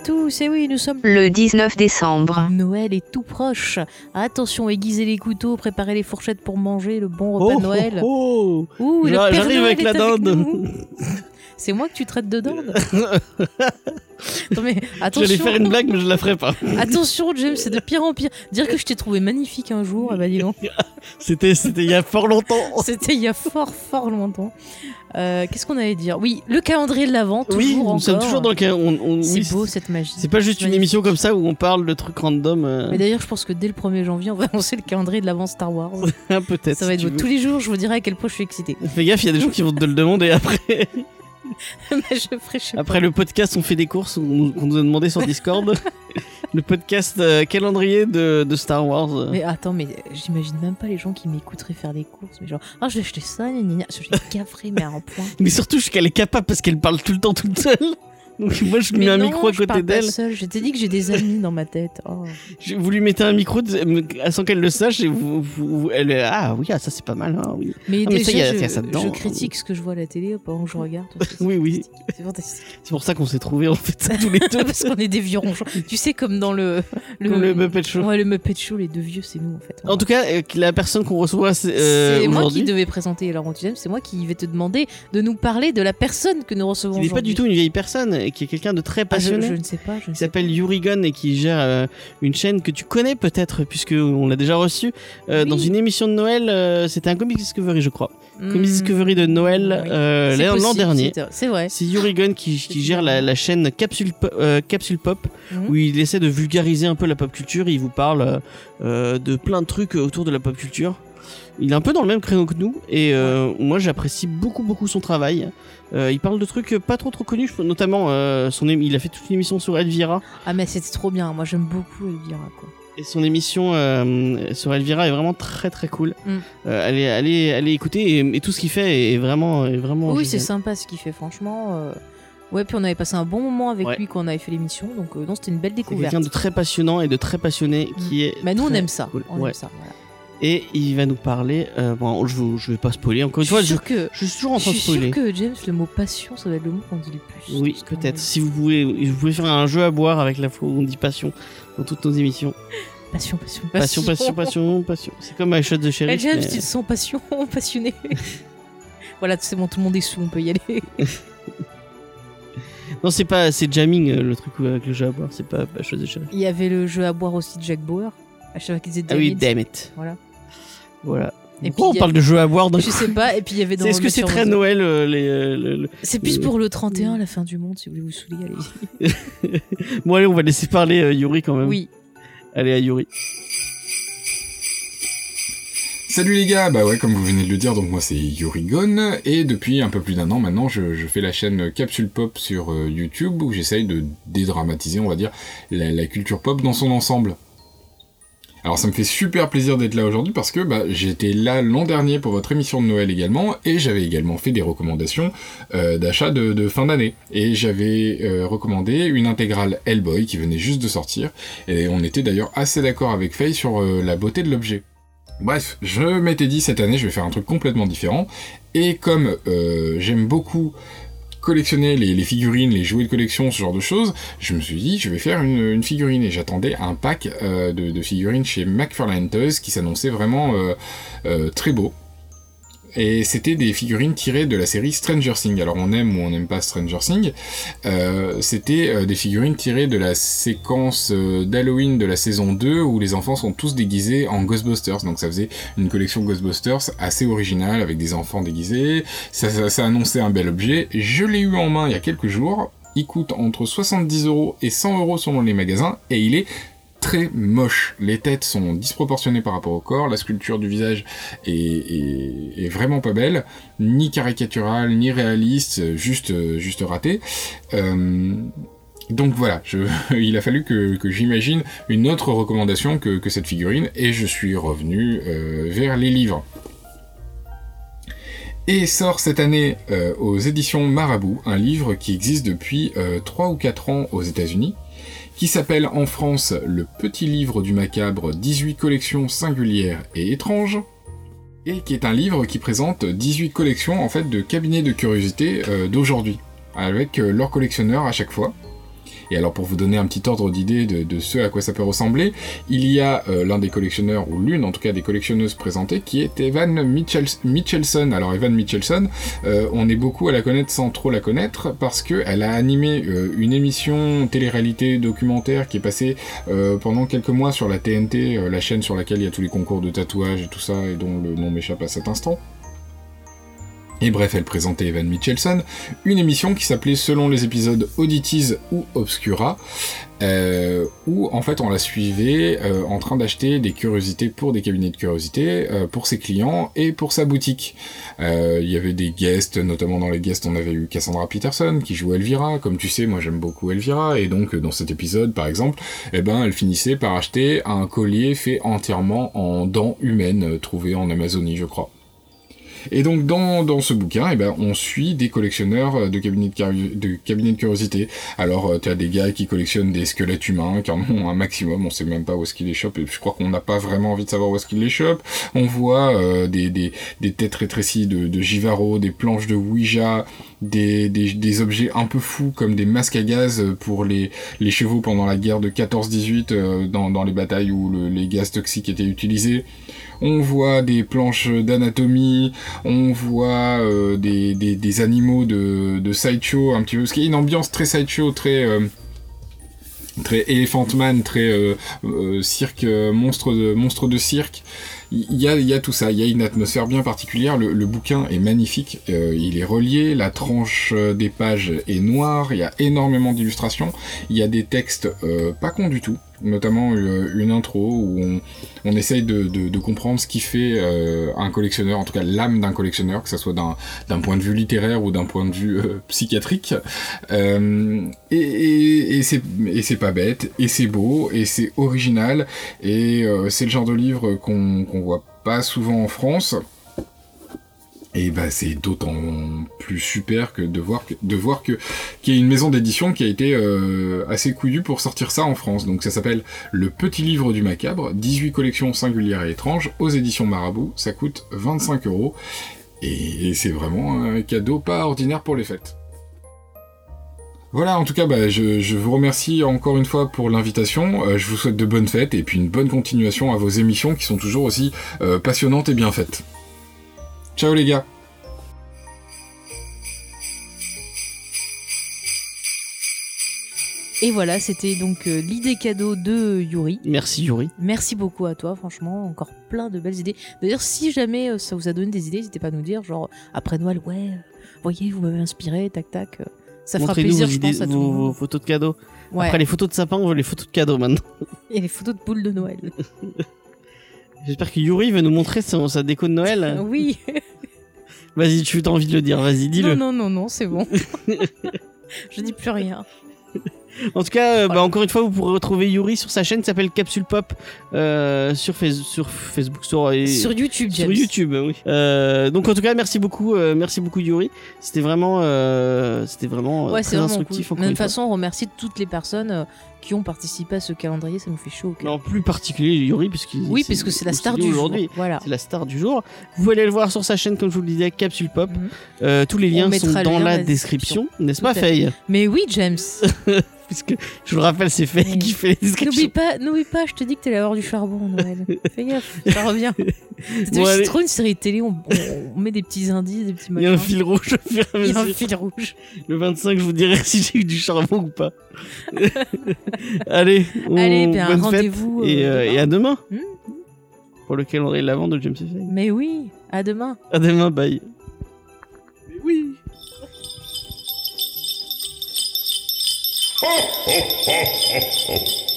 à tous, et oui, nous sommes le 19 décembre. Noël est tout proche. Attention, aiguisez les couteaux, préparez les fourchettes pour manger le bon repas de Noël. Oh, oh. Ouh, le J'a- Père J'arrive Noël avec la dinde. C'est moi que tu traites de dinde? Non mais J'allais attention, faire une blague, mais je la ferai pas. attention James, c'est de pire en pire. Dire que je t'ai trouvé magnifique un jour, eh ben dis donc. C'était, c'était il y a fort longtemps. C'était il y a fort fort longtemps. Euh, Qu'est-ce qu'on allait dire? Oui, le calendrier de l'avant, toujours Oui, nous encore. sommes toujours dans le cas. On, on- C'est oui, beau cette magie. C'est pas juste une magnifique. émission comme ça où on parle de trucs random. euh, Mais d'ailleurs, je pense que dès le 1er janvier, on va annoncer le calendrier de l'avant Star Wars. Peut-être. Ça va être beau. veux. tous les jours. Je vous dirai à quel point je suis excitée. Fais gaffe, il y a des gens qui vont te le demander après. Je ferai, je sais pas. Après le podcast, on fait des courses on nous- qu'on nous a demandé sur Discord. le podcast euh, calendrier de, de Star Wars. Mais attends, mais j'imagine même pas les gens qui m'écouteraient faire des courses. Mais genre, ah, je vais acheter ça, gna gna. Je vais gaffrer, mais à un point. Mais surtout, je- qu'elle est capable parce qu'elle parle tout le temps toute seule. Donc moi, je Mais mets un micro à côté d'elle. Je t'ai dit que j'ai des amis dans ma tête. Oh. Je- Vous lui mettez un micro sans qu'elle le sache et vous, vous- elle est ah oui ah, ça c'est pas mal hein, oui Mais, Ah, mais déjà, ça, y a- je, y a ça dedans. je critique ce que je vois à la télé pendant que je regarde. Oui, oui. C'est fantastique. c'est pour ça qu'on s'est trouvé en fait tous les deux Parce qu'on est des vieux ronchons. Tu sais, comme dans le. Comme le Muppet Show. Ouais, le Muppet Show, les deux vieux, c'est nous en fait. en tout cas euh, la personne qu'on reçoit c'est euh, c'est moi qui devais présenter Laurent Deuxième, c'est moi qui vais te demander de nous parler de la personne que nous recevons qui n'est pas du tout une vieille personne et qui est quelqu'un de très Ah, je, passionné je ne sais pas. Je qui s'appelle Yuri Gun et qui gère euh, une chaîne que tu connais peut-être puisque on l'a déjà reçu euh, Oui. dans une émission de Noël euh, c'était un Comic Discovery je crois pas. Comic Hmm, Discovery de Noël oui. l'an dernier c'est- vrai. c'est Yuri Gun qui, qui gère la, la chaîne Capsule, Po- Capsule Pop Mhm. où il essaie de vulgariser un peu la pop culture. Il vous parle de plein de trucs autour de la pop culture. Il est un peu dans le même créneau que nous et euh, moi j'apprécie beaucoup beaucoup son travail. Euh, il parle de trucs pas trop trop connus, notamment euh, son il a fait toute une émission sur Elvira Ah, mais c'était trop bien. Moi, j'aime beaucoup Elvira. Quoi. et son émission euh, sur Elvira est vraiment très très cool. Mm. Euh, allez allez allez écouter et, et tout ce qu'il fait est vraiment est vraiment oui, c'est sympa ce qu'il fait, franchement. Ouais, puis on avait passé un bon moment avec Ouais. lui quand on avait fait l'émission. Donc, non, c'était une belle découverte. quelqu'un de très passionnant et de très passionné qui est. Mais nous, on aime ça. cool. On Ouais. aime ça. Voilà. Et il va nous parler. euh, bon, je, je vais pas spoiler encore une Je fois. suis Je, que. je suis toujours en Je train de suis spoiler. sûr que James, le mot passion, ça va être le mot qu'on dit le plus. Oui, peut-être. Si vous pouvez, vous pouvez faire un jeu à boire avec la fois où on dit passion dans toutes nos émissions. Passion, passion, Passion, passion, passion, passion. C'est comme I Shot the Eh, Sheriff. James, mais- te sens passion, passionné. voilà, c'est bon, tout le monde est sous, on peut y aller. Non, c'est pas, c'est jamming euh, le truc avec le jeu à boire. C'est pas I Shot the Sheriff. Il y avait le jeu à boire aussi de Jack Bauer. À chaque fois qu'ils étaient Ah oui, damn it. Voilà. Voilà. Et Pourquoi puis, on a- parle de jeu à boire d'un Je sais pas, et puis il y avait dans. Est-ce que c'est très Noël euh, les, euh, le- le- C'est plus Euh, pour le 31, la fin du monde, si vous voulez vous saouler, allez Bon allez, on va laisser parler euh, Yuri quand même. Oui. Allez à Yuri. Salut les gars, bah ouais, comme vous venez de le dire, donc moi c'est Yuri Gon, et depuis un peu plus d'un an maintenant, je, je fais la chaîne Capsule Pop sur euh, YouTube, où j'essaye de dédramatiser, on va dire, la, la culture pop dans son ensemble. Alors ça me fait super plaisir d'être là aujourd'hui parce que bah, j'étais là l'an dernier pour votre émission de Noël également et j'avais également fait des recommandations euh, d'achat de, fin d'année et j'avais euh, recommandé une intégrale Hellboy qui venait juste de sortir et on était d'ailleurs assez d'accord avec Faye sur euh, la beauté de l'objet. Bref, je m'étais dit cette année je vais faire un truc complètement différent et comme j'aime beaucoup collectionner les, figurines, les jouets de collection, ce genre de choses, je me suis dit je vais faire une, figurine et j'attendais un pack euh, de, de figurines chez McFarlane Toys qui s'annonçait vraiment euh, euh, très beau. Et c'était des figurines tirées de la série Stranger Things. Alors on aime ou on n'aime pas Stranger Things. Euh, c'était euh, des figurines tirées de la séquence euh, d'Halloween de la saison 2 où les enfants sont tous déguisés en Ghostbusters. Donc ça faisait une collection Ghostbusters assez originale avec des enfants déguisés. Ça, ça, ça annonçait un bel objet. Je l'ai eu en main il y a quelques jours. Il coûte entre 70 euros et 100 euros selon les magasins et il est très moche. Les têtes sont disproportionnées par rapport au corps, la sculpture du visage est, vraiment pas belle, ni caricaturale, ni réaliste, juste, juste raté. Euh, donc voilà, il a fallu que, j'imagine une autre recommandation que, cette figurine, et je suis revenu euh, vers les livres. Et sort cette année euh, aux éditions Marabout un livre qui existe depuis euh, 3 ou 4 ans aux États-Unis, qui s'appelle en France Le Petit Livre du Macabre 18 collections singulières et étranges, et qui est un livre qui présente 18 collections en fait de cabinets de curiosité euh, d'aujourd'hui, avec euh, leurs collectionneurs à chaque fois. Et alors pour vous donner un petit ordre d'idée de, ce à quoi ça peut ressembler, il y a euh, l'un des collectionneurs, ou l'une en tout cas des collectionneuses présentées, qui est Evan Mitchell Mitchelson. Alors Evan Mitchelson, euh, on est beaucoup à la connaître sans trop la connaître, parce qu'elle a animé euh, une émission télé-réalité documentaire qui est passée pendant quelques mois sur la TNT, la chaîne sur laquelle il y a tous les concours de tatouage et tout ça, et dont le nom m'échappe à cet instant. Et bref, elle présentait Evan Mitchelson, une émission qui s'appelait selon les épisodes Oddities ou Obscura, euh, où en fait on la suivait euh, en train d'acheter des curiosités pour des cabinets de curiosités, euh, pour ses clients et pour sa boutique. Euh, il y avait des guests, notamment dans les guests on avait eu Cassandra Peterson qui joue Elvira, comme tu sais moi j'aime beaucoup Elvira, et donc dans cet épisode par exemple, eh ben elle finissait par acheter un collier fait entièrement en dents humaines, trouvé en Amazonie je crois. Et donc dans, dans ce bouquin, eh ben, on suit des collectionneurs de cabinets de, de, cabinets de curiosité. Alors euh, tu as des gars qui collectionnent des squelettes humains, qui en ont un maximum, on sait même pas où est-ce qu'ils les chopent, et je crois qu'on n'a pas vraiment envie de savoir où est-ce qu'ils les chopent. On voit euh, des, des, des, têtes rétrécies de, de Givaro, des planches de Ouija, des, des, des, objets un peu fous comme des masques à gaz pour les, les chevaux pendant la guerre de 14-18 euh, dans, dans les batailles où le, les gaz toxiques étaient utilisés on voit des planches d'anatomie, on voit euh, des, animaux de, de sideshow un petit peu, parce qu'il y a une ambiance très sideshow, très... Euh, très Elephant Man, très euh, cirque, monstre de, cirque. Il y a, y a tout ça, il y a une atmosphère bien particulière, le, bouquin est magnifique, il est relié, la tranche des pages est noire, il y a énormément d'illustrations, il y a des textes pas cons du tout, notamment euh, une intro où on, essaye de, comprendre ce qui fait euh, un collectionneur, en tout cas l'âme d'un collectionneur, que ce soit d'un point de vue littéraire ou d'un point de vue euh, psychiatrique. Et, et, c'est pas bête, et c'est beau, et c'est original, et c'est le genre de livre qu'on qu'on voit pas souvent en France. Et bah c'est d'autant plus super que de voir que qu'il y a une maison d'édition qui a été euh, assez couillue pour sortir ça en France. Donc ça s'appelle Le Petit Livre du Macabre, 18 collections singulières et étranges aux éditions Marabout. Ça coûte 25 euros et c'est vraiment un cadeau pas ordinaire pour les fêtes. Voilà, en tout cas, bah, je, je, vous remercie encore une fois pour l'invitation. Euh, je vous souhaite de bonnes fêtes et puis une bonne continuation à vos émissions qui sont toujours aussi euh, passionnantes et bien faites. Ciao les gars Et voilà, c'était donc euh, l'idée cadeau de Yuri. Merci Yuri. Merci beaucoup à toi, franchement, encore plein de belles idées. D'ailleurs, si jamais euh, ça vous a donné des idées, n'hésitez pas à nous dire, genre après Noël, ouais, euh, voyez, vous m'avez inspiré, tac tac. euh, Ça fera plaisir, vos je pense, idées- à tout le vos, monde. vos photos de cadeaux. Ouais. Après les photos de sapin, on veut les photos de cadeaux maintenant. Et les photos de boules de Noël. J'espère que Yuri va nous montrer son, sa déco de Noël. oui. Vas-y, tu as envie de le dire, vas-y, dis-le. Non, non, non, non, c'est bon. je dis plus rien. En tout cas, euh, bah, encore une fois, vous pourrez retrouver Yuri sur sa chaîne qui s'appelle Capsule Pop euh, sur, Face- sur Facebook Store et Sur YouTube, sur James. YouTube. Oui. Euh, donc en tout cas, merci beaucoup, euh, merci beaucoup Yuri. C'était vraiment, c'était vraiment Ouais, très vraiment instructif. cool. De fois. façon, on remercie toutes les personnes qui ont participé à ce calendrier, ça nous fait chaud. Non, plus particulier Yuri puisqu'il oui, parce que c'est la star du jour. Voilà. C'est la star du jour. Vous pouvez aller le voir sur sa chaîne, comme je vous le disais, Capsule Pop. Mhm. Tous les On liens sont dans la description, n'est-ce pas. Faye Mais oui, James. Puisque je vous le rappelle, c'est Faye qui fait les N'oublie descriptions. pas, n'oublie pas, je te dis que t'es l'heure du charbon, Noël. Fais gaffe, ça revient. C'est Bon, trop une série télé, on, met des petits indices, des petits Il y a un machins. fil rouge Il y a un fil rouge. Le 25, je vous dirai si j'ai eu du charbon ou pas. Allez, on... Allez, ben, bonne rendez-vous. euh, et, euh, et à demain Hmm. pour le calendrier de l'avant de James Faye. Mais oui, à demain. À demain, bye. Ho, ho, ho, ho.